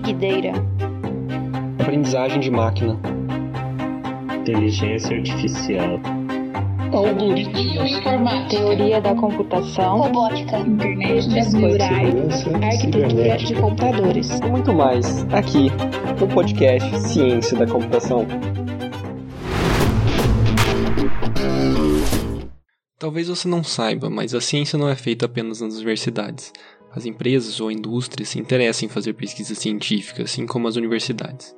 Big Data. Aprendizagem de máquina. Inteligência artificial. Algoritmos. Informática. Teoria da computação. Robótica. Internet das coisas. Arquitetura de computadores. E muito mais aqui no podcast Ciência da Computação. Talvez você não saiba, mas a ciência não é feita apenas nas universidades. As empresas ou a indústria se interessam em fazer pesquisa científica, assim como as universidades.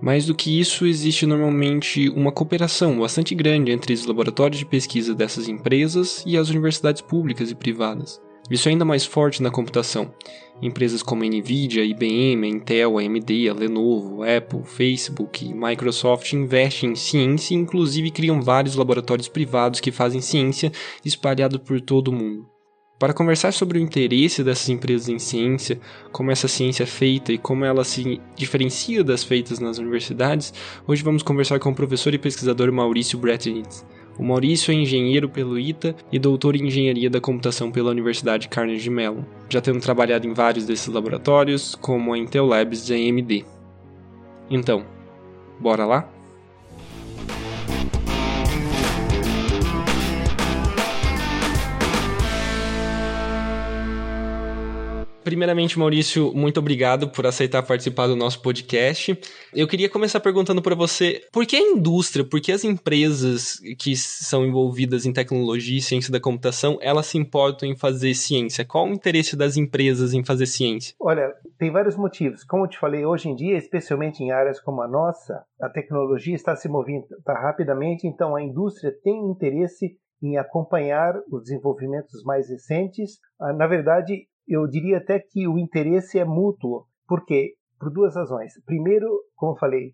Mais do que isso, existe normalmente uma cooperação bastante grande entre os laboratórios de pesquisa dessas empresas e as universidades públicas e privadas. Isso é ainda mais forte na computação. Empresas como a Nvidia, IBM, a Intel, a AMD, a Lenovo, Apple, Facebook e Microsoft investem em ciência e inclusive criam vários laboratórios privados que fazem ciência espalhado por todo o mundo. Para conversar sobre o interesse dessas empresas em ciência, como essa ciência é feita e como ela se diferencia das feitas nas universidades, hoje vamos conversar com o professor e pesquisador Maurício Brettinitz. O Maurício é engenheiro pelo ITA e doutor em engenharia da computação pela Universidade Carnegie Mellon, já tendo trabalhado em vários desses laboratórios, como a Intel Labs e a AMD. Então, bora lá? Primeiramente, Maurício, muito obrigado por aceitar participar do nosso podcast. Eu queria começar perguntando para você, por que a indústria, por que as empresas que são envolvidas em tecnologia e ciência da computação, elas se importam em fazer ciência? Qual o interesse das empresas em fazer ciência? Olha, tem vários motivos. Como eu te falei, hoje em dia, especialmente em áreas como a nossa, a tecnologia está se movendo tá rapidamente, então a indústria tem interesse em acompanhar os desenvolvimentos mais recentes. Ah, na verdade, eu diria até que o interesse é mútuo. Por quê? Por duas razões. Primeiro, como eu falei,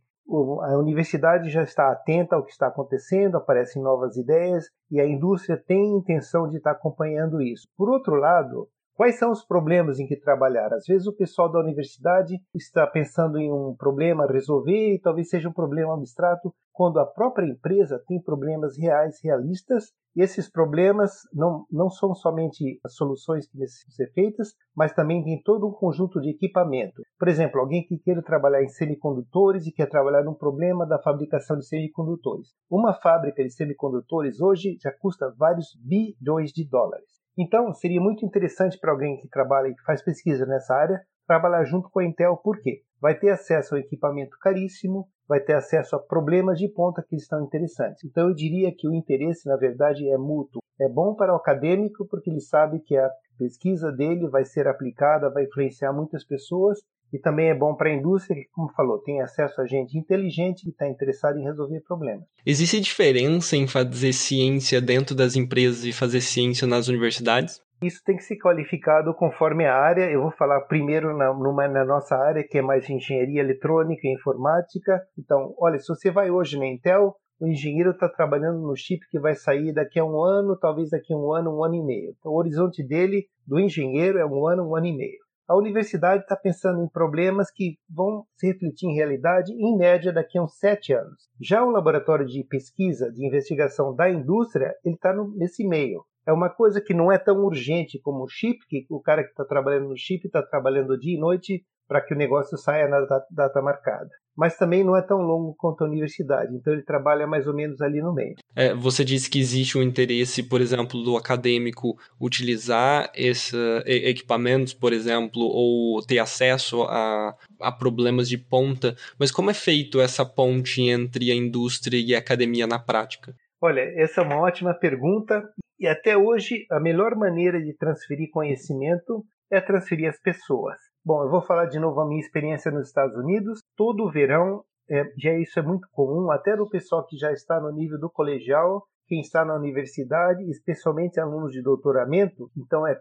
a universidade já está atenta ao que está acontecendo, aparecem novas ideias e a indústria tem intenção de estar acompanhando isso. Por outro lado, Quais são os problemas em que trabalhar? Às vezes o pessoal da universidade está pensando em um problema a resolver e talvez seja um problema abstrato, quando a própria empresa tem problemas reais, realistas, e esses problemas não, não são somente as soluções que precisam ser feitas, mas também tem todo um conjunto de equipamento. Por exemplo, alguém que queira trabalhar em semicondutores e quer trabalhar num problema da fabricação de semicondutores. Uma fábrica de semicondutores hoje já custa vários bilhões de dólares. Então, seria muito interessante para alguém que trabalha e que faz pesquisa nessa área trabalhar junto com a Intel, por quê? Vai ter acesso ao equipamento caríssimo, vai ter acesso a problemas de ponta que estão interessantes. Então, eu diria que o interesse, na verdade, é mútuo. É bom para o acadêmico porque ele sabe que a pesquisa dele vai ser aplicada, vai influenciar muitas pessoas e também é bom para a indústria que, como falou, tem acesso a gente inteligente que está interessada em resolver problemas. Existe diferença em fazer ciência dentro das empresas e fazer ciência nas universidades? Isso tem que ser qualificado conforme a área. Eu vou falar primeiro na, numa, na nossa área, que é mais engenharia eletrônica e informática. Então, olha, se você vai hoje na Intel, o engenheiro está trabalhando no chip que vai sair daqui a um ano, talvez daqui a um ano, um ano e meio. Então, o horizonte dele, do engenheiro, é um ano, um ano e meio a universidade está pensando em problemas que vão se refletir em realidade em média daqui a uns sete anos. Já o laboratório de pesquisa, de investigação da indústria, ele está nesse meio. É uma coisa que não é tão urgente como o chip, que o cara que está trabalhando no chip está trabalhando dia e noite para que o negócio saia na data marcada mas também não é tão longo quanto a universidade, então ele trabalha mais ou menos ali no meio. É, você disse que existe um interesse, por exemplo, do acadêmico utilizar esses equipamentos, por exemplo, ou ter acesso a, a problemas de ponta, mas como é feito essa ponte entre a indústria e a academia na prática? Olha, essa é uma ótima pergunta e até hoje a melhor maneira de transferir conhecimento é transferir as pessoas. Bom, eu vou falar de novo a minha experiência nos Estados Unidos. Todo verão, é, já isso é muito comum, até do pessoal que já está no nível do colegial, quem está na universidade, especialmente alunos de doutoramento. Então é,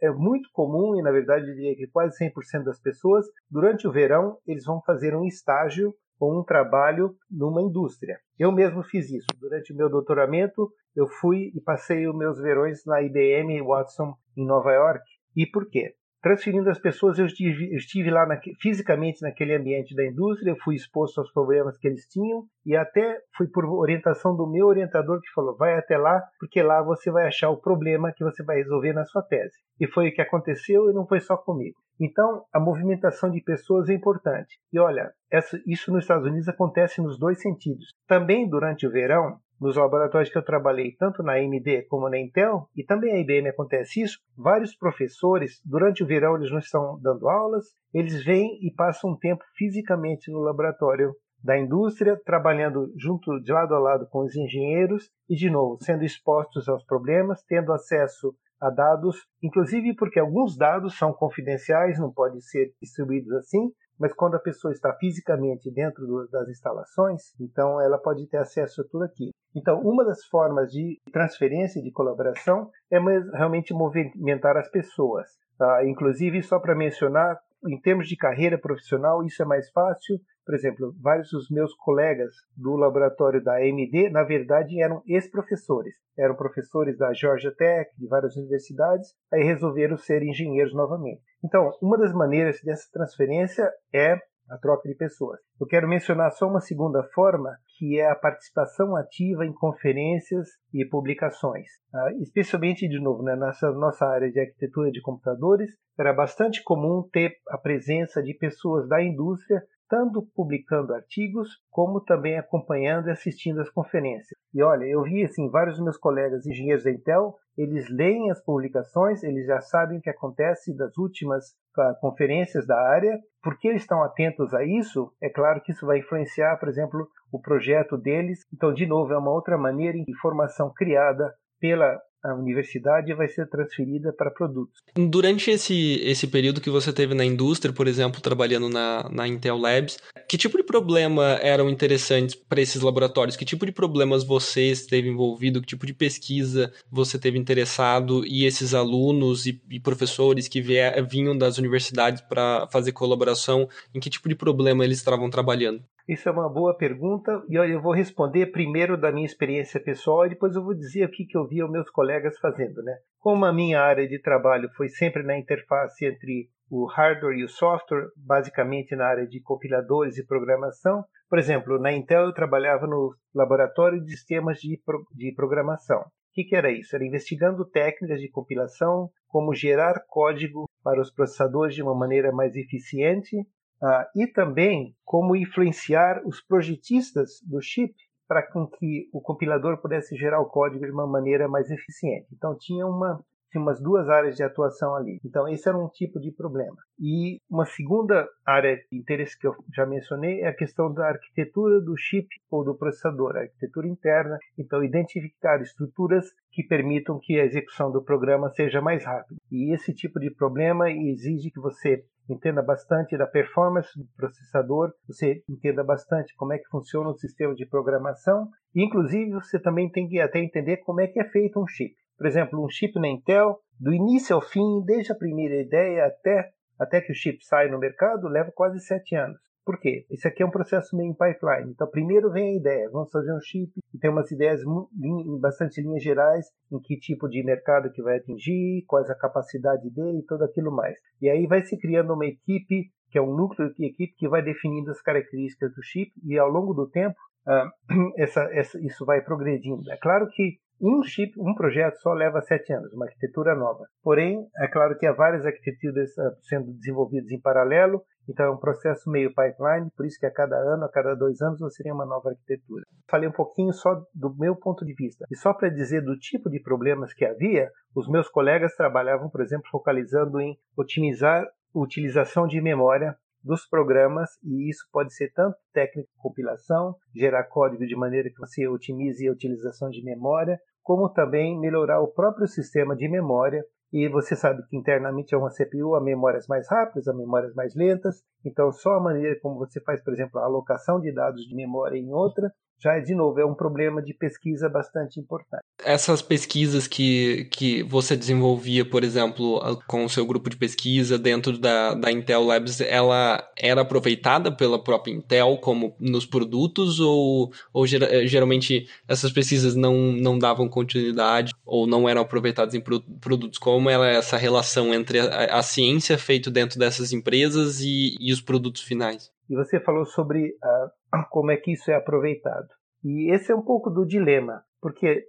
é muito comum, e na verdade eu diria que quase 100% das pessoas, durante o verão, eles vão fazer um estágio ou um trabalho numa indústria. Eu mesmo fiz isso. Durante o meu doutoramento, eu fui e passei os meus verões na IBM Watson, em Nova York. E por quê? Transferindo as pessoas, eu estive, eu estive lá na, fisicamente naquele ambiente da indústria, fui exposto aos problemas que eles tinham e até fui por orientação do meu orientador que falou: vai até lá, porque lá você vai achar o problema que você vai resolver na sua tese. E foi o que aconteceu e não foi só comigo. Então, a movimentação de pessoas é importante. E olha, essa, isso nos Estados Unidos acontece nos dois sentidos. Também durante o verão, nos laboratórios que eu trabalhei, tanto na AMD como na Intel, e também a IBM acontece isso, vários professores, durante o verão eles não estão dando aulas, eles vêm e passam um tempo fisicamente no laboratório da indústria, trabalhando junto de lado a lado com os engenheiros e, de novo, sendo expostos aos problemas, tendo acesso a dados, inclusive porque alguns dados são confidenciais, não podem ser distribuídos assim, mas quando a pessoa está fisicamente dentro das instalações, então ela pode ter acesso a tudo aquilo. Então, uma das formas de transferência e de colaboração é realmente movimentar as pessoas. Uh, inclusive, só para mencionar, em termos de carreira profissional, isso é mais fácil. Por exemplo, vários dos meus colegas do laboratório da AMD, na verdade, eram ex-professores. Eram professores da Georgia Tech, de várias universidades, aí resolveram ser engenheiros novamente. Então, uma das maneiras dessa transferência é a troca de pessoas. Eu quero mencionar só uma segunda forma, que é a participação ativa em conferências e publicações. Uh, especialmente, de novo, né, nessa nossa área de arquitetura de computadores, era bastante comum ter a presença de pessoas da indústria tanto publicando artigos como também acompanhando e assistindo às conferências. E olha, eu vi assim vários meus colegas engenheiros da Intel, eles leem as publicações, eles já sabem o que acontece das últimas uh, conferências da área, porque eles estão atentos a isso, é claro que isso vai influenciar, por exemplo, o projeto deles. Então, de novo, é uma outra maneira de informação criada pela a universidade vai ser transferida para produtos. Durante esse, esse período que você teve na indústria, por exemplo, trabalhando na, na Intel Labs, que tipo de problema eram interessantes para esses laboratórios? Que tipo de problemas você esteve envolvido? Que tipo de pesquisa você teve interessado? E esses alunos e, e professores que vier, vinham das universidades para fazer colaboração, em que tipo de problema eles estavam trabalhando? Isso é uma boa pergunta e eu vou responder primeiro da minha experiência pessoal e depois eu vou dizer o que eu vi os meus colegas fazendo. Né? Como a minha área de trabalho foi sempre na interface entre o hardware e o software, basicamente na área de compiladores e programação. Por exemplo, na Intel eu trabalhava no laboratório de sistemas de, pro, de programação. O que, que, era isso? Era investigando técnicas de compilação, como gerar código para os processadores de uma maneira mais eficiente, uh, e também como influenciar os projetistas do chip para que o compilador pudesse gerar o código de uma maneira mais eficiente. Então tinha uma tinha umas duas áreas de atuação ali. Então, esse era um tipo de problema. E uma segunda área de interesse que eu já mencionei é a questão da arquitetura do chip ou do processador, a arquitetura interna. Então, identificar estruturas que permitam que a execução do programa seja mais rápida. E esse tipo de problema exige que você entenda bastante da performance do processador, você entenda bastante como é que funciona o sistema de programação, e inclusive você também tem que até entender como é que é feito um chip. Por exemplo, um chip na Intel, do início ao fim, desde a primeira ideia até, até que o chip sai no mercado, leva quase sete anos. Por quê? Esse aqui é um processo meio em pipeline. Então, primeiro vem a ideia, vamos fazer um chip, e tem umas ideias em bastante linhas gerais, em que tipo de mercado que vai atingir, qual é a capacidade dele e tudo aquilo mais. E aí vai se criando uma equipe, que é um núcleo de equipe que vai definindo as características do chip, e ao longo do tempo, uh, essa, essa, isso vai progredindo. É claro que um chip, um projeto só leva sete anos, uma arquitetura nova. Porém, é claro que há várias arquiteturas uh, sendo desenvolvidas em paralelo, então é um processo meio pipeline, por isso que a cada ano, a cada dois anos, você tem uma nova arquitetura. Falei um pouquinho só do meu ponto de vista. E só para dizer do tipo de problemas que havia, os meus colegas trabalhavam, por exemplo, focalizando em otimizar a utilização de memória dos programas, e isso pode ser tanto técnica de compilação, gerar código de maneira que você otimize a utilização de memória, como também melhorar o próprio sistema de memória. E você sabe que internamente é uma CPU, há memórias mais rápidas, há memórias mais lentas. Então, só a maneira como você faz, por exemplo, a alocação de dados de memória em outra já é, de novo, é um problema de pesquisa bastante importante. Essas pesquisas que, que você desenvolvia, por exemplo, com o seu grupo de pesquisa dentro da, da Intel Labs, ela era aproveitada pela própria Intel como nos produtos ou, ou geralmente essas pesquisas não, não davam continuidade ou não eram aproveitadas em produtos? Como era essa relação entre a, a ciência feita dentro dessas empresas e, e os produtos finais? E você falou sobre uh, como é que isso é aproveitado. E esse é um pouco do dilema, porque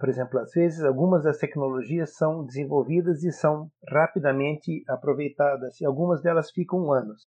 por exemplo, às vezes algumas das tecnologias são desenvolvidas e são rapidamente aproveitadas, e algumas delas ficam anos.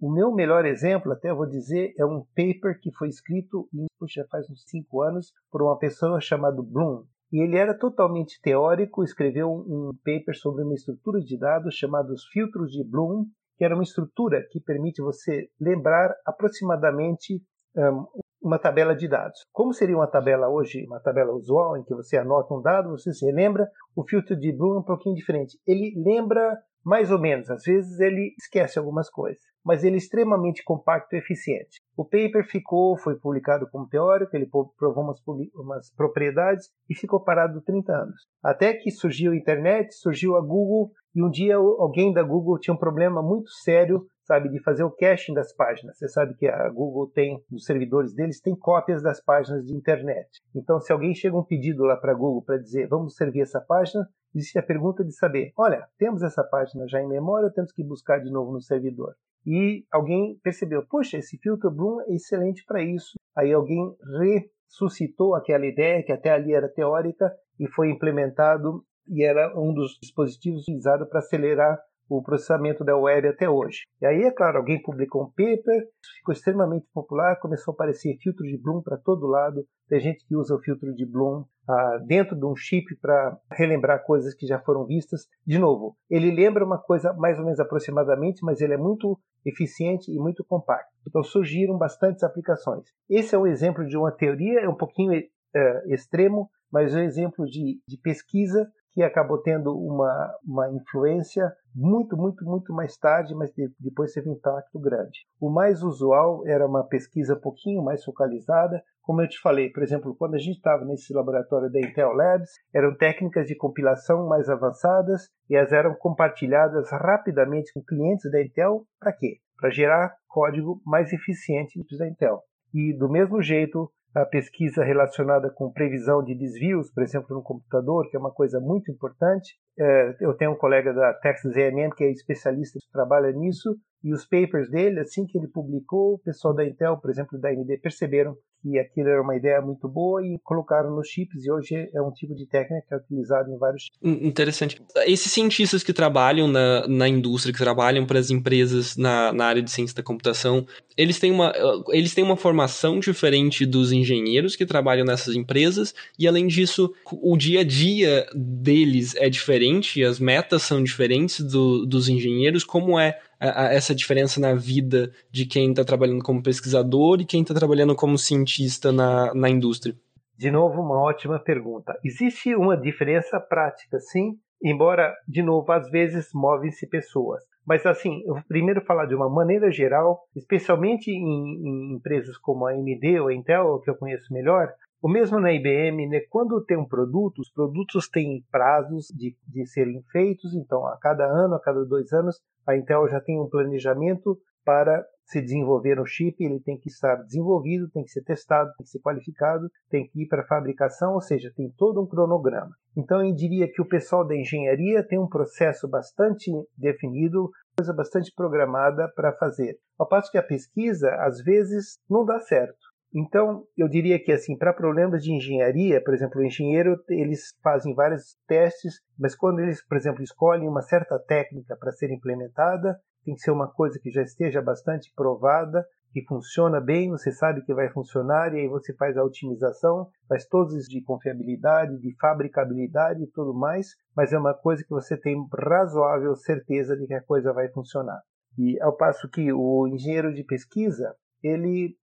o meu melhor exemplo, até vou dizer, é um paper que foi escrito, puxa, faz uns cinco anos, por uma pessoa chamada Bloom. E ele era totalmente teórico, escreveu um paper sobre uma estrutura de dados chamada os filtros de Bloom, que era uma estrutura que permite você lembrar aproximadamente um, uma tabela de dados. Como seria uma tabela hoje, uma tabela usual, em que você anota um dado, você se relembra, o filtro de Bloom é um pouquinho diferente. Ele lembra mais ou menos, às vezes ele esquece algumas coisas, mas ele é extremamente compacto e eficiente. O paper ficou, foi publicado como teórico, ele provou umas, umas propriedades e ficou parado 30 anos. Até que surgiu a internet, surgiu a Google e um dia alguém da Google tinha um problema muito sério sabe, de fazer o caching das páginas. Você sabe que a Google tem, nos servidores deles, tem cópias das páginas de internet. Então, se alguém chega um pedido lá para a Google para dizer, vamos servir essa página, existe a pergunta de saber, olha, temos essa página já em memória, temos que buscar de novo no servidor. E alguém percebeu, puxa, esse filtro Bloom é excelente para isso. Aí alguém ressuscitou aquela ideia que até ali era teórica e foi implementado e era um dos dispositivos utilizados para acelerar o processamento da web até hoje. E aí, é claro, alguém publicou um paper, ficou extremamente popular, começou a aparecer filtro de Bloom para todo lado. Tem gente que usa o filtro de Bloom ah, dentro de um chip para relembrar coisas que já foram vistas. De novo, ele lembra uma coisa mais ou menos aproximadamente, mas ele é muito eficiente e muito compacto. Então surgiram bastantes aplicações. Esse é um exemplo de uma teoria, é um pouquinho é, extremo, mas é um exemplo de, de pesquisa que acabou tendo uma, uma influência muito, muito, muito mais tarde, mas depois teve um impacto grande. O mais usual era uma pesquisa um pouquinho mais focalizada, como eu te falei, por exemplo, quando a gente estava nesse laboratório da Intel Labs, eram técnicas de compilação mais avançadas e elas eram compartilhadas rapidamente com clientes da Intel, para quê? Para gerar código mais eficiente da Intel. E do mesmo jeito, a pesquisa relacionada com previsão de desvios, por exemplo, no computador, que é uma coisa muito importante. É, eu tenho um colega da Texas A&M que é especialista que trabalha nisso, e os papers dele, assim que ele publicou, o pessoal da Intel, por exemplo, da AMD, perceberam que aquilo era uma ideia muito boa e colocaram nos chips e hoje é um tipo de técnica que é utilizado em vários chips. Interessante. Esses cientistas que trabalham na, na indústria, que trabalham para as empresas na, na área de ciência da computação, eles têm, uma, eles têm uma formação diferente dos engenheiros que trabalham nessas empresas e, além disso, o dia a dia deles é diferente, as metas são diferentes do, dos engenheiros, como é a, a essa diferença na vida de quem está trabalhando como pesquisador e quem está trabalhando como cientista na, na indústria? De novo, uma ótima pergunta. Existe uma diferença prática, sim, embora, de novo, às vezes movem-se pessoas. Mas, assim, eu primeiro falar de uma maneira geral, especialmente em, em empresas como a AMD ou a Intel, que eu conheço melhor, o mesmo na IBM, né, quando tem um produto, os produtos têm prazos de, de serem feitos, então a cada ano, a cada dois anos, a Intel já tem um planejamento para se desenvolver um chip, ele tem que estar desenvolvido, tem que ser testado, tem que ser qualificado, tem que ir para fabricação, ou seja, tem todo um cronograma. Então eu diria que o pessoal da engenharia tem um processo bastante definido, coisa bastante programada para fazer. Ao passo que a pesquisa, às vezes, não dá certo. Então, eu diria que assim, para problemas de engenharia, por exemplo, o engenheiro, eles fazem vários testes, mas quando eles, por exemplo, escolhem uma certa técnica para ser implementada, tem que ser uma coisa que já esteja bastante provada, que funciona bem, você sabe que vai funcionar, e aí você faz a otimização, faz todos os de confiabilidade, de fabricabilidade e tudo mais, mas é uma coisa que você tem razoável certeza de que a coisa vai funcionar. E ao passo que o engenheiro de pesquisa, ele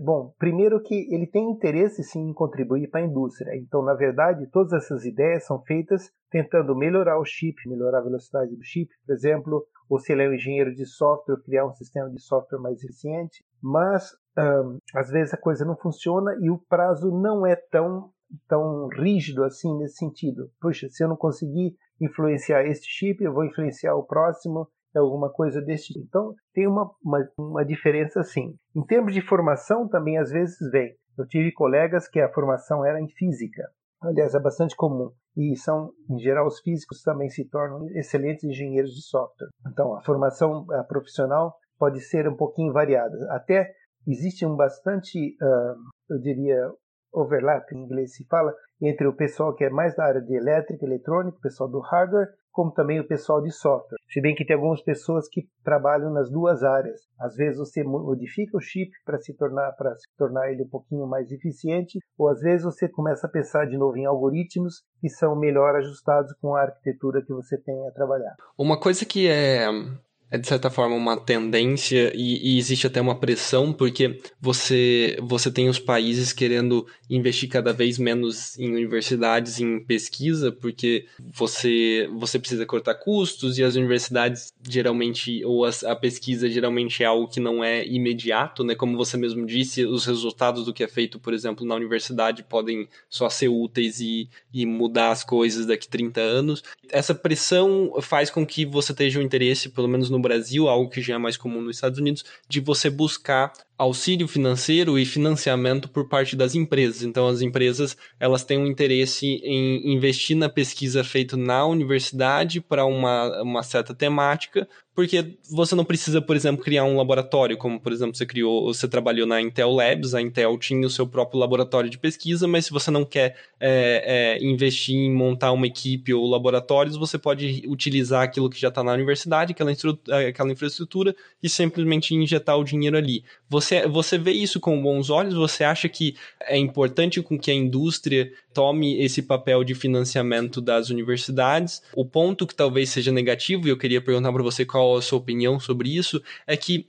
Bom, primeiro que ele tem interesse sim em contribuir para a indústria. Então, na verdade, todas essas ideias são feitas tentando melhorar o chip, melhorar a velocidade do chip, por exemplo, ou se ele é um engenheiro de software, criar um sistema de software mais eficiente. Mas, às vezes, a coisa não funciona e o prazo não é tão, tão rígido assim nesse sentido. Puxa, se eu não conseguir influenciar este chip, eu vou influenciar o próximo é alguma coisa desse tipo. Então, tem uma, uma, uma diferença sim. Em termos de formação, também às vezes vem. Eu tive colegas que a formação era em física. Aliás, é bastante comum. E são, em geral, os físicos também se tornam excelentes engenheiros de software. Então, a formação a profissional pode ser um pouquinho variada. Até existe um bastante, uh, eu diria, overlap, em inglês se fala, entre o pessoal que é mais da área de elétrica, eletrônica, o pessoal do hardware, como também o pessoal de software. Se bem que tem algumas pessoas que trabalham nas duas áreas. Às vezes você modifica o chip para se tornar para se tornar ele um pouquinho mais eficiente, ou às vezes você começa a pensar de novo em algoritmos que são melhor ajustados com a arquitetura que você tem a trabalhar. Uma coisa que é é de certa forma uma tendência e, e, existe até uma pressão porque você você tem os países querendo investir cada vez menos em universidades em pesquisa porque você você precisa cortar custos e as universidades geralmente ou as, a pesquisa geralmente é algo que não é imediato né? Como você mesmo disse os resultados do que é feito por exemplo na universidade podem só ser úteis e, e mudar as coisas daqui 30 anos. Essa pressão faz com que você tenha um interesse pelo menos no Brasil, algo que já é mais comum nos Estados Unidos, de você buscar auxílio financeiro e financiamento por parte das empresas. Então, as empresas elas têm um interesse em investir na pesquisa feita na universidade para uma, uma certa temática, porque você não precisa, por exemplo, criar um laboratório, como por exemplo você criou, você trabalhou na Intel Labs, a Intel tinha o seu próprio laboratório de pesquisa, mas se você não quer é, é, investir em montar uma equipe ou laboratórios, você pode utilizar aquilo que já está na universidade, aquela, aquela infraestrutura, e simplesmente injetar o dinheiro ali. Você, você vê isso com bons olhos? Você acha que é importante com que a indústria tome esse papel de financiamento das universidades? O ponto que talvez seja negativo, e eu queria perguntar para você qual a sua opinião sobre isso, é que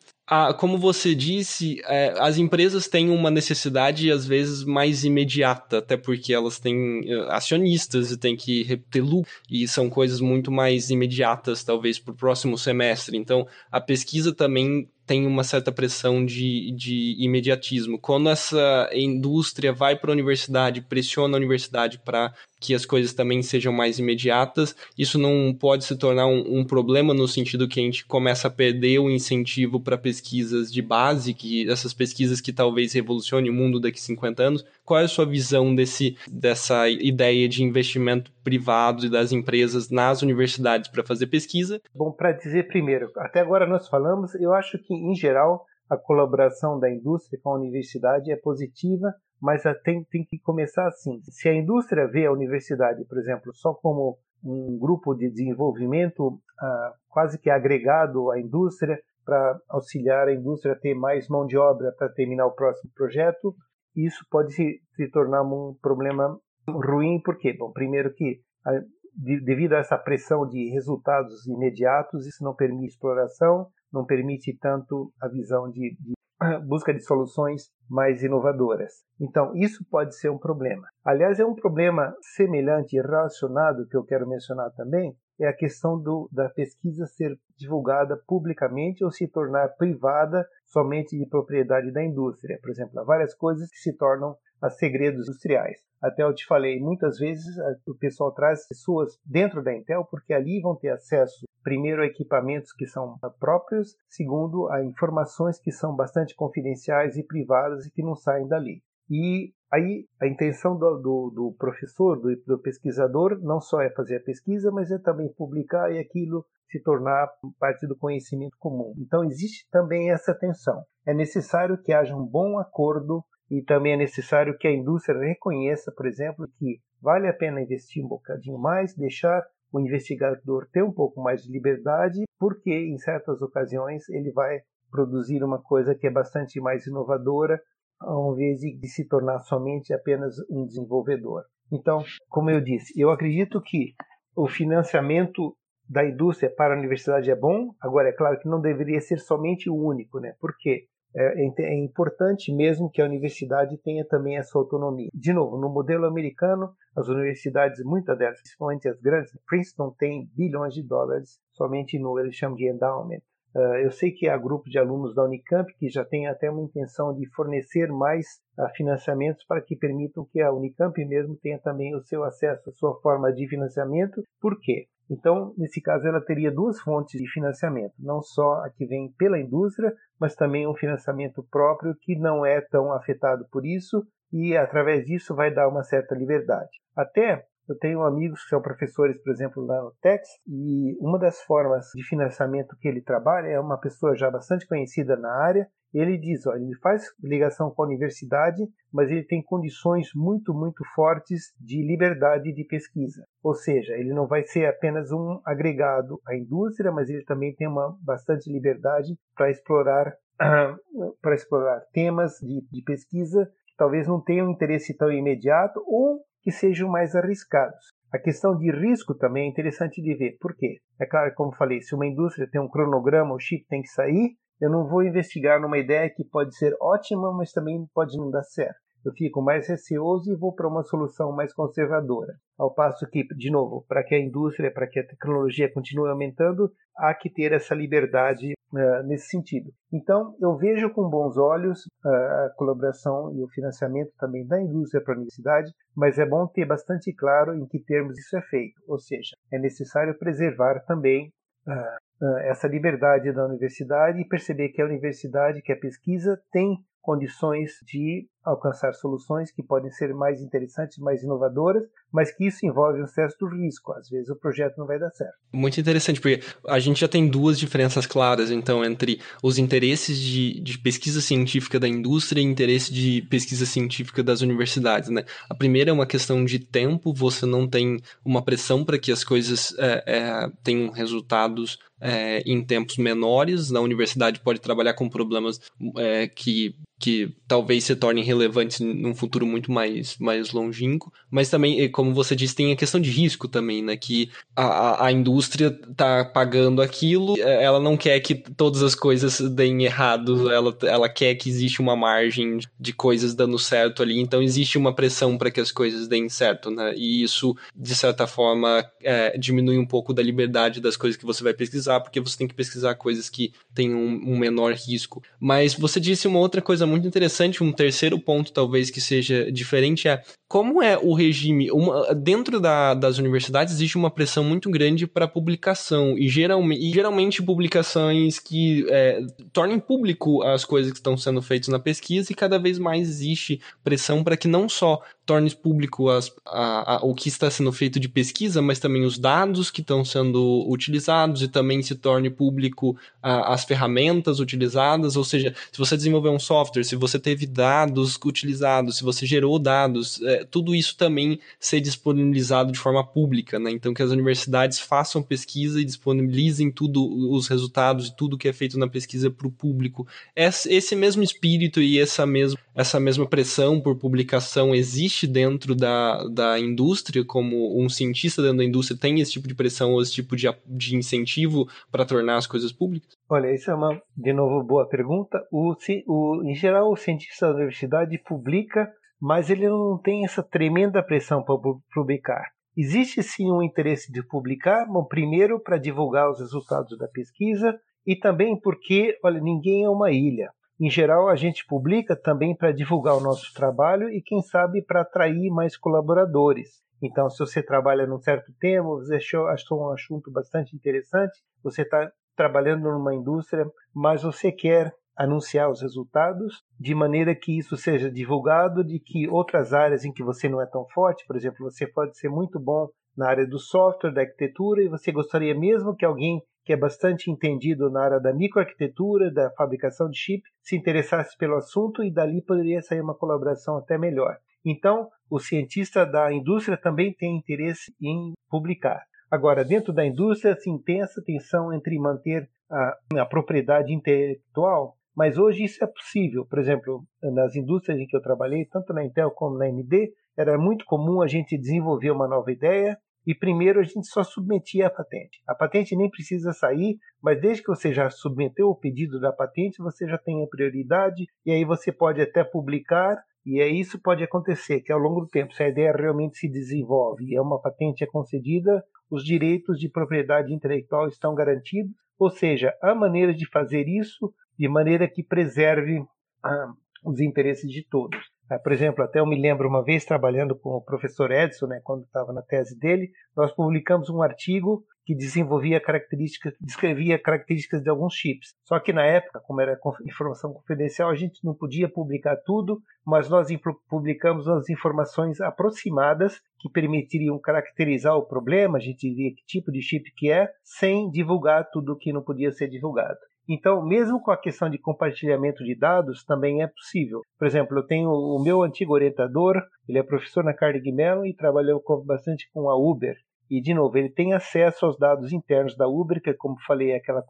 como você disse, é, as empresas têm uma necessidade às vezes mais imediata, até porque elas têm eh, acionistas e têm que ter lucro, e são coisas muito mais imediatas, talvez, para o próximo semestre. Então, a pesquisa também tem uma certa pressão de, de imediatismo. Quando essa indústria vai para a universidade, pressiona a universidade para que as coisas também sejam mais imediatas, isso não pode se tornar um, um, problema no sentido que a gente começa a perder o incentivo para pesquisas de base, que essas pesquisas que talvez revolucionem o mundo daqui a 50 anos. Qual é a sua visão desse, dessa ideia de investimento privado e das empresas nas universidades para fazer pesquisa? Bom, para dizer primeiro, até agora nós falamos, eu acho que em geral a colaboração da indústria com a universidade é positiva mas tem, tem que começar assim. Se a indústria vê a universidade, por exemplo, só como um grupo de desenvolvimento ah, quase que agregado à indústria para auxiliar a indústria a ter mais mão de obra para terminar o próximo projeto, isso pode se, se tornar um problema ruim, porque, bom, primeiro que a, de, devido a essa pressão de resultados imediatos, isso não permite exploração, não permite tanto a visão de, de busca de soluções mais inovadoras. Então, isso pode ser um problema. Aliás, é um problema semelhante e relacionado que eu quero mencionar também, é a questão do, da pesquisa ser divulgada publicamente ou se tornar privada somente de propriedade da indústria. Por exemplo, há várias coisas que se tornam a segredos industriais. Até eu te falei, muitas vezes o pessoal traz pessoas dentro da Intel porque ali vão ter acesso, primeiro, a equipamentos que são próprios, segundo, a informações que são bastante confidenciais e privadas e que não saem dali. E aí a intenção do, do, do professor, do, do, pesquisador, não só é fazer a pesquisa, mas é também publicar e aquilo se tornar parte do conhecimento comum. Então existe também essa tensão. É necessário que haja um bom acordo e também é necessário que a indústria reconheça, por exemplo, que vale a pena investir um bocadinho mais, deixar o investigador ter um pouco mais de liberdade, porque em certas ocasiões ele vai produzir uma coisa que é bastante mais inovadora, ao invés de se tornar somente apenas um desenvolvedor. Então, como eu disse, eu acredito que o financiamento da indústria para a universidade é bom. Agora, é claro que não deveria ser somente o único, né? Por quê? É, é, é importante mesmo que a universidade tenha também essa autonomia. De novo, no modelo americano, as universidades, muitas delas, principalmente as grandes, Princeton tem bilhões de dólares somente no, eles chamam de endowment. Uh, eu sei que há grupos de alunos da Unicamp que já têm até uma intenção de fornecer mais uh, financiamentos para que permitam que a Unicamp mesmo tenha também o seu acesso, a sua forma de financiamento. Por quê? Então, nesse caso, ela teria duas fontes de financiamento, não só a que vem pela indústria, mas também um financiamento próprio que não é tão afetado por isso e, através disso, vai dar uma certa liberdade. Até Eu tenho amigos que são professores, por exemplo, lá no Tex, e uma das formas de financiamento que ele trabalha é uma pessoa já bastante conhecida na área. Ele diz, olha, ele faz ligação com a universidade, mas ele tem condições muito, muito fortes de liberdade de pesquisa. Ou seja, ele não vai ser apenas um agregado à indústria, mas ele também tem uma bastante liberdade para explorar para explorar temas de, de pesquisa que talvez não tenham interesse tão imediato ou que sejam mais arriscados. A questão de risco também é interessante de ver. Por quê? É claro, como falei, se uma indústria tem um cronograma, o chip tem que sair, eu não vou investigar numa ideia que pode ser ótima, mas também pode não dar certo eu fico mais receoso e vou para uma solução mais conservadora. Ao passo que, de novo, para que a indústria, para que a tecnologia continue aumentando, há que ter essa liberdade uh, nesse sentido. Então, eu vejo com bons olhos uh, a colaboração e o financiamento também da indústria para a universidade, mas é bom ter bastante claro em que termos isso é feito, ou seja, é necessário preservar também uh, essa liberdade da universidade e perceber que a universidade, que a pesquisa tem condições de alcançar soluções que podem ser mais interessantes, mais inovadoras, mas que isso envolve um certo risco. Às vezes o projeto não vai dar certo. Muito interessante, porque a gente já tem duas diferenças claras, então, entre os interesses de, de pesquisa científica da indústria e interesse de pesquisa científica das universidades. Né? A primeira é uma questão de tempo, você não tem uma pressão para que as coisas é, é, tenham resultados é, em tempos menores. Na universidade pode trabalhar com problemas é, que que talvez se tornem relevantes num futuro muito mais, mais longínquo, mas também, como você disse, tem a questão de risco também, né, que a, a indústria tá pagando aquilo, é, ela não quer que todas as coisas deem errado, ela, ela quer que existe uma margem de coisas dando certo ali, então existe uma pressão para que as coisas deem certo, né, e isso, de certa forma, é, diminui um pouco da liberdade das coisas que você vai pesquisar, porque você tem que pesquisar coisas que têm um, um menor risco. Mas você disse uma outra coisa muito interessante, um terceiro ponto talvez que seja diferente é como é o regime. Uma, dentro da, das universidades existe uma pressão muito grande para publicação e, e geralmente publicações que é, tornem público as coisas que estão sendo feitas na pesquisa e cada vez mais existe pressão para que não só torne público as, a, a, o que está sendo feito de pesquisa, mas também os dados que estão sendo utilizados e também se torne público a, as ferramentas utilizadas, ou seja, se você desenvolver um software, se você teve dados utilizados, se você gerou dados, é, tudo isso também ser disponibilizado de forma pública, né? Então que as universidades façam pesquisa e disponibilizem tudo os resultados e tudo que é feito na pesquisa para o público. Esse mesmo espírito e essa mesma, essa mesma pressão por publicação existe dentro da, da indústria, como um cientista dentro da indústria tem esse tipo de pressão ou esse tipo de, de incentivo para tornar as coisas públicas? Olha, isso é uma, de novo, boa pergunta. O, o, em geral, o cientista da universidade publica, mas ele não tem essa tremenda pressão para publicar. Existe sim um interesse de publicar, bom, primeiro para divulgar os resultados da pesquisa e também porque, olha, ninguém é uma ilha. Em geral, a gente publica também para divulgar o nosso trabalho e, quem sabe, para atrair mais colaboradores. Então, se você trabalha num certo tema, você achou, um assunto bastante interessante, você está trabalhando numa indústria, mas você quer anunciar os resultados de maneira que isso seja divulgado, de que outras áreas em que você não é tão forte, por exemplo, você pode ser muito bom na área do software, da arquitetura, e você gostaria mesmo que alguém que é bastante entendido na área da microarquitetura, da fabricação de chip, se interessasse pelo assunto e dali poderia sair uma colaboração até melhor. Então, o cientista da indústria também tem interesse em publicar. Agora, dentro da indústria, se tem essa tensão entre manter a, a propriedade intelectual, mas hoje isso é possível. Por exemplo, nas indústrias em que eu trabalhei, tanto na Intel como na AMD, era muito comum a gente desenvolver uma nova ideia, e primeiro a gente só submetia a patente. A patente nem precisa sair, mas desde que você já submeteu o pedido da patente, você já tem a prioridade e aí você pode até publicar e é isso pode acontecer, que ao longo do tempo, se a ideia realmente se desenvolve e é uma patente é concedida, os direitos de propriedade intelectual estão garantidos, ou seja, há maneira de fazer isso de maneira que preserve ah, os interesses de todos. É, por exemplo, até eu me lembro uma vez trabalhando com o professor Edson, né, quando estava na tese dele, nós publicamos um artigo que desenvolvia características, descrevia características de alguns chips. Só que na época, como era informação confidencial, a gente não podia publicar tudo, mas nós publicamos as informações aproximadas que permitiriam caracterizar o problema, a gente via que tipo de chip que é, sem divulgar tudo que não podia ser divulgado. Então, mesmo com a questão de compartilhamento de dados, também é possível. Por exemplo, eu tenho o meu antigo orientador, ele é professor na Carnegie Mellon e trabalhou bastante com a Uber. E, de novo, ele tem acesso aos dados internos da Uber, que, como falei, aquela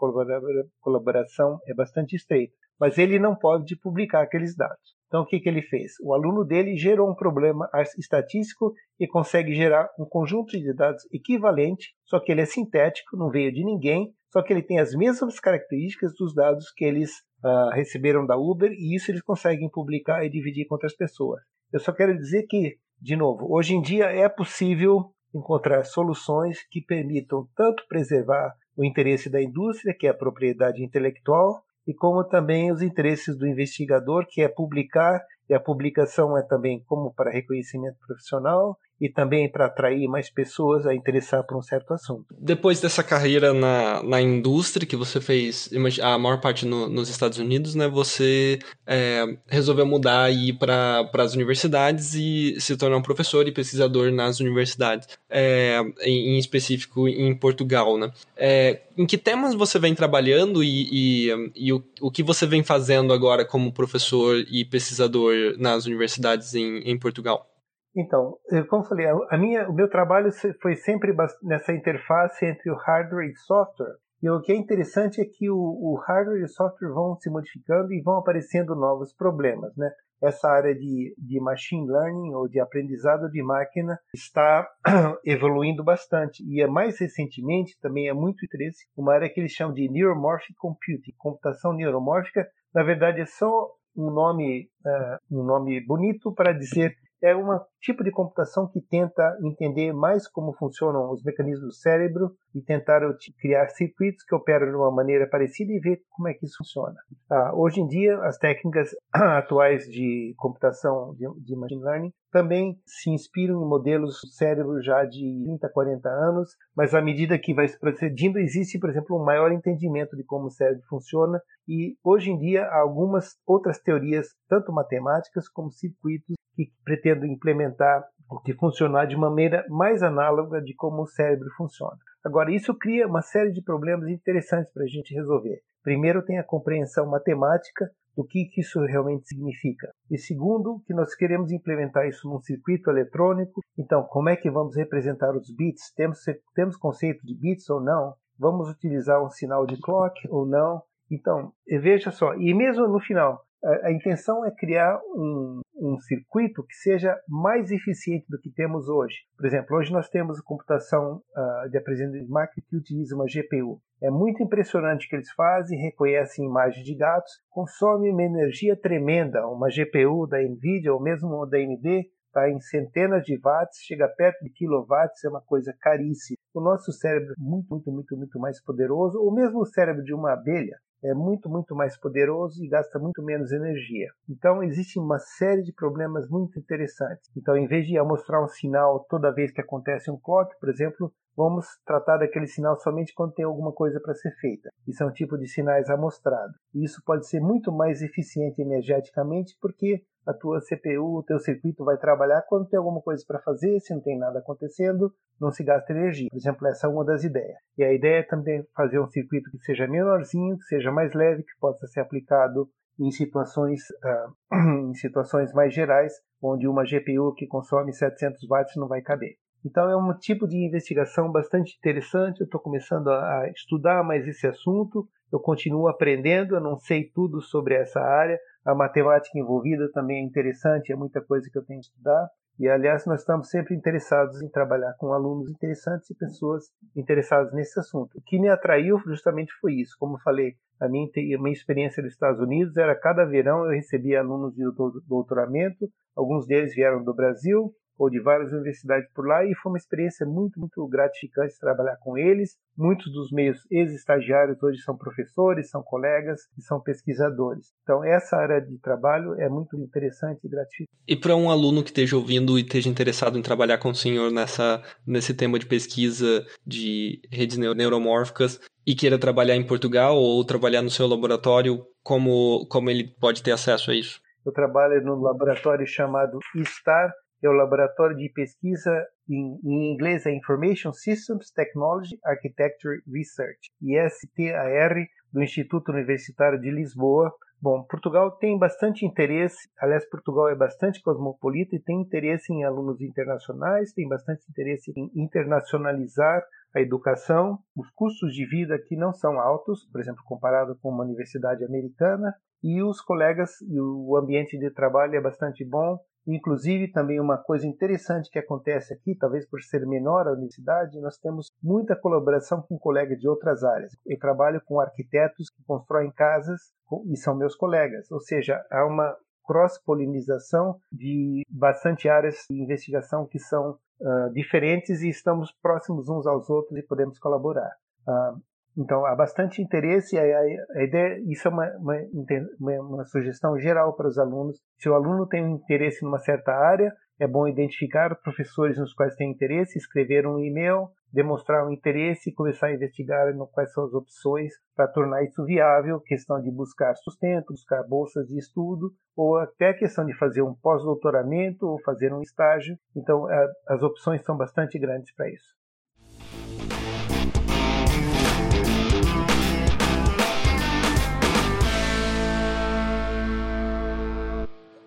colaboração é bastante estreita. Mas ele não pode publicar aqueles dados. Então, o que, que ele fez? O aluno dele gerou um problema estatístico e consegue gerar um conjunto de dados equivalente, só que ele é sintético, não veio de ninguém, só que ele tem as mesmas características dos dados que eles uh, receberam da Uber e isso eles conseguem publicar e dividir com outras pessoas. Eu só quero dizer que, de novo, hoje em dia é possível encontrar soluções que permitam tanto preservar o interesse da indústria, que é a propriedade intelectual, e como também os interesses do investigador, que é publicar, e a publicação é também como para reconhecimento profissional, e também para atrair mais pessoas a interessar por um certo assunto. Depois dessa carreira na, na indústria que você fez, a maior parte no, nos Estados Unidos, né, você é, resolveu mudar e ir para as universidades e se tornar um professor e pesquisador nas universidades, é, em, em, específico em Portugal. Né? É, em que temas você vem trabalhando e, e, e o, o que você vem fazendo agora como professor e pesquisador nas universidades em, em Portugal? Então, como falei, a minha, o meu trabalho foi sempre nessa interface entre o hardware e software. E o que é interessante é que o, o, hardware e o software vão se modificando e vão aparecendo novos problemas, né? Essa área de, de machine learning ou de aprendizado de máquina está evoluindo bastante. E é mais recentemente, também é muito interesse, uma área que eles chamam de Neuromorphic Computing, computação neuromórfica. Na verdade, é só um nome, uh, um nome bonito para dizer é um tipo de computação que tenta entender mais como funcionam os mecanismos do cérebro e tentar criar circuitos que operam de uma maneira parecida e ver como é que isso funciona. Ah, hoje em dia, as técnicas atuais de computação de, de, machine learning também se inspiram em modelos do cérebro já de 30, 40 anos, mas à medida que vai procedindo, existe, por exemplo, um maior entendimento de como o cérebro funciona e hoje em dia há algumas outras teorias, tanto matemáticas como circuitos que pretendo implementar de funcionar de maneira mais análoga de como o cérebro funciona. Agora, isso cria uma série de problemas interessantes para a gente resolver. Primeiro, tem a compreensão matemática do que, que isso realmente significa. E segundo, que nós queremos implementar isso num circuito eletrônico. Então, como é que vamos representar os bits? Temos, temos conceito de bits ou não? Vamos utilizar um sinal de clock ou não? Então, veja só, e mesmo no final, a, intenção é criar um, um circuito que seja mais eficiente do que temos hoje. Por exemplo, hoje nós temos computação uh, de aprendizagem de máquina que utiliza uma GPU. É muito impressionante o que eles fazem, reconhecem imagens de gatos, consome uma energia tremenda. Uma GPU da NVIDIA ou mesmo da AMD está em centenas de watts, chega perto de quilowatts, é uma coisa caríssima. O nosso cérebro é muito, muito, muito, muito mais poderoso, ou mesmo o cérebro de uma abelha é muito, muito mais poderoso e gasta muito menos energia. Então, existe uma série de problemas muito interessantes. Então, em vez de mostrar um sinal toda vez que acontece um clock, por exemplo, vamos tratar daquele sinal somente quando tem alguma coisa para ser feita. Isso é um tipo de sinais amostrado. E isso pode ser muito mais eficiente energeticamente porque a tua CPU, o teu circuito vai trabalhar quando tem alguma coisa para fazer, se não tem nada acontecendo, não se gasta energia. Por exemplo, essa é uma das ideias. E a ideia é também fazer um circuito que seja menorzinho, que seja mais leve, que possa ser aplicado em situações, uh, em situações mais gerais, onde uma GPU que consome 700 watts não vai caber. Então é um tipo de investigação bastante interessante. Eu estou começando a estudar mais esse assunto. Eu continuo aprendendo. Eu não sei tudo sobre essa área. A matemática envolvida também é interessante. É muita coisa que eu tenho que estudar. E aliás, nós estamos sempre interessados em trabalhar com alunos interessantes e pessoas interessadas nesse assunto. O que me atraiu justamente foi isso. Como falei, a minha, a minha experiência nos Estados Unidos era cada verão eu recebia alunos de doutoramento. Alguns deles vieram do Brasil ou de várias universidades por lá e foi uma experiência muito, muito gratificante trabalhar com eles. Muitos dos meus ex-estagiários hoje são professores, são colegas e são pesquisadores. Então, essa área de trabalho é muito interessante e gratificante. E para um aluno que esteja ouvindo e esteja interessado em trabalhar com o senhor nessa, nesse tema de pesquisa de redes neuromórficas e queira trabalhar em Portugal ou trabalhar no seu laboratório, como, como ele pode ter acesso a isso? Eu trabalho num laboratório chamado STAR, é o laboratório de pesquisa em, em, inglês é Information Systems Technology Architecture Research, ISTAR, do Instituto Universitário de Lisboa. Bom, Portugal tem bastante interesse, aliás, Portugal é bastante cosmopolita e tem interesse em alunos internacionais, tem bastante interesse em internacionalizar a educação. Os custos de vida aqui não são altos, por exemplo, comparado com uma universidade americana, e os colegas e o ambiente de trabalho é bastante bom. Inclusive, também uma coisa interessante que acontece aqui, talvez por ser menor a universidade, nós temos muita colaboração com colegas de outras áreas. Eu trabalho com arquitetos que constroem casas e são meus colegas, ou seja, há uma cross-polinização de bastante áreas de investigação que são uh, diferentes e estamos próximos uns aos outros e podemos colaborar. Uh, então, há bastante interesse. A, a, ideia, isso é uma, uma, uma, sugestão geral para os alunos. Se o aluno tem um interesse em uma certa área, é bom identificar professores nos quais tem interesse, escrever um e-mail, demonstrar um interesse e começar a investigar quais são as opções para tornar isso viável, questão de buscar sustento, buscar bolsas de estudo, ou até a questão de fazer um pós-doutoramento ou fazer um estágio. Então, as opções são bastante grandes para isso.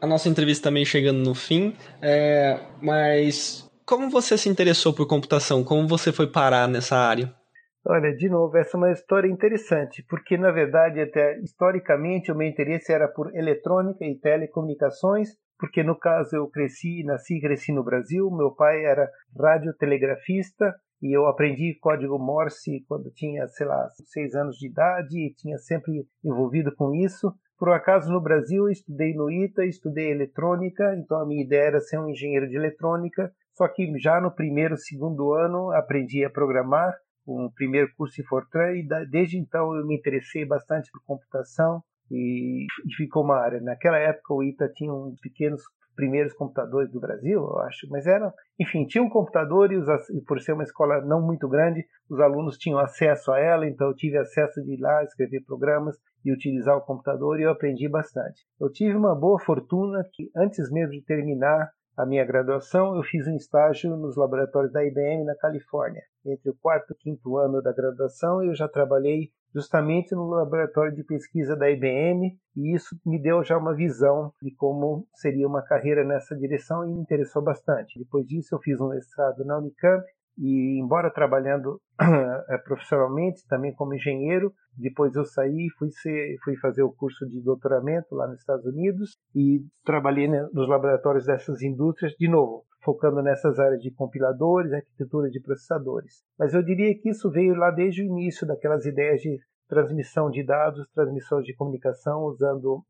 A nossa entrevista também chegando no fim, é, mas como você se interessou por computação? Como você foi parar nessa área? Olha, de novo, essa é uma história interessante, porque na verdade, até historicamente, o meu interesse era por eletrônica e telecomunicações, porque no caso eu cresci, nasci e cresci no Brasil. Meu pai era radiotelegrafista e eu aprendi código Morse quando tinha, sei lá, seis anos de idade e tinha sempre envolvido com isso. Por um acaso, no Brasil, eu estudei no ITA, estudei eletrônica, então a minha ideia era ser um engenheiro de eletrônica, só que já no primeiro, segundo ano, aprendi a programar, um primeiro curso em Fortran, e desde então eu me interessei bastante por computação, e, ficou uma área. Naquela época o ITA tinha uns pequenos primeiros computadores do Brasil, eu acho, mas era, enfim, tinha um computador e, os, e, por ser uma escola não muito grande, os alunos tinham acesso a ela, então eu tive acesso de ir lá escrever programas e utilizar o computador e eu aprendi bastante. Eu tive uma boa fortuna que antes mesmo de terminar a minha graduação, eu fiz um estágio nos laboratórios da IBM na Califórnia. Entre o quarto e quinto ano da graduação, eu já trabalhei justamente no laboratório de pesquisa da IBM, e isso me deu já uma visão de como seria uma carreira nessa direção e me interessou bastante. Depois disso, eu fiz um mestrado na Unicamp, e embora trabalhando eh, profissionalmente também como engenheiro, depois eu saí fui ser, fui fazer o curso de doutoramento lá nos Estados Unidos e trabalhei nos laboratórios dessas indústrias de novo, focando nessas áreas de compiladores, arquitetura de processadores. Mas eu diria que isso veio lá desde o início daquelas ideias de transmissão de dados, transmissões de comunicação usando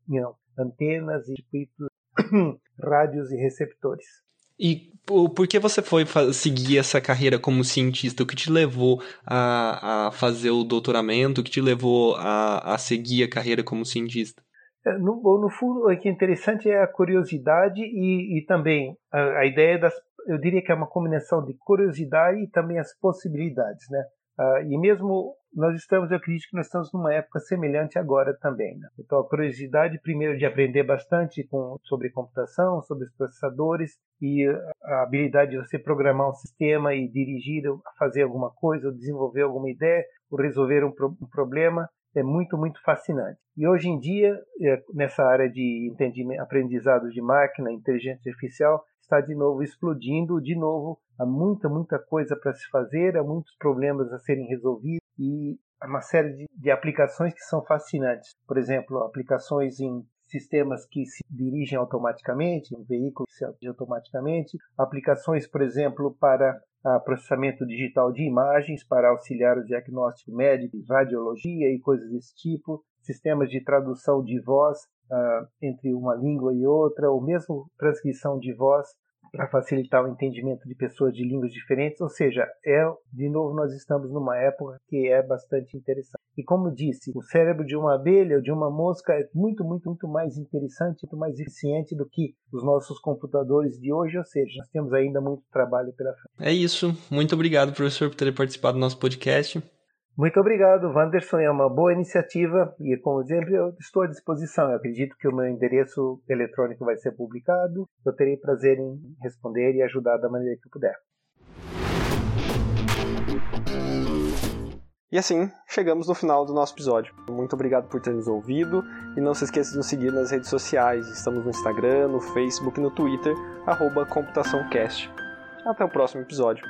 antenas e circuitos, rádios e receptores. E por que você foi seguir essa carreira como cientista? O que te levou a, a fazer o doutoramento? O que te levou a, a seguir a carreira como cientista? É, no, no fundo, o que é interessante é a curiosidade e, e também a, a, ideia das. Eu diria que é uma combinação de curiosidade e também as possibilidades, né? Uh, e mesmo nós estamos, eu acredito que nós estamos numa época semelhante agora também. Né? Então, a curiosidade, primeiro, de aprender bastante com, sobre computação, sobre os processadores e a habilidade de você programar um sistema e dirigir a fazer alguma coisa, ou desenvolver alguma ideia, ou resolver um, pro, um problema, é muito, muito fascinante. E hoje em dia, é, nessa área de aprendizado de máquina, inteligência artificial, está de novo explodindo, de novo há muita, muita coisa para se fazer, há muitos problemas a serem resolvidos e há uma série de, de aplicações que são fascinantes. Por exemplo, aplicações em sistemas que se dirigem automaticamente, um veículo que se dirige automaticamente, aplicações, por exemplo, para processamento digital de imagens para auxiliar o diagnóstico médico, radiologia e coisas desse tipo, sistemas de tradução de voz uh, entre uma língua e outra, ou mesmo transcrição de voz para facilitar o entendimento de pessoas de línguas diferentes, ou seja, é de novo nós estamos numa época que é bastante interessante. E como disse, o cérebro de uma abelha ou de uma mosca é muito, muito, muito mais interessante, muito mais eficiente do que os nossos computadores de hoje, ou seja, nós temos ainda muito trabalho pela frente. É isso. Muito obrigado, professor, por ter participado do nosso podcast. Muito obrigado, Wanderson. É uma boa iniciativa e, como sempre, eu estou à disposição. Eu acredito que o meu endereço eletrônico vai ser publicado. Eu terei prazer em responder e ajudar da maneira que puder. E assim, chegamos no final do nosso episódio. Muito obrigado por ter nos ouvido e não se esqueça de nos seguir nas redes sociais. Estamos no Instagram, no Facebook e no Twitter, arroba ComputaçãoCast. Até o próximo episódio.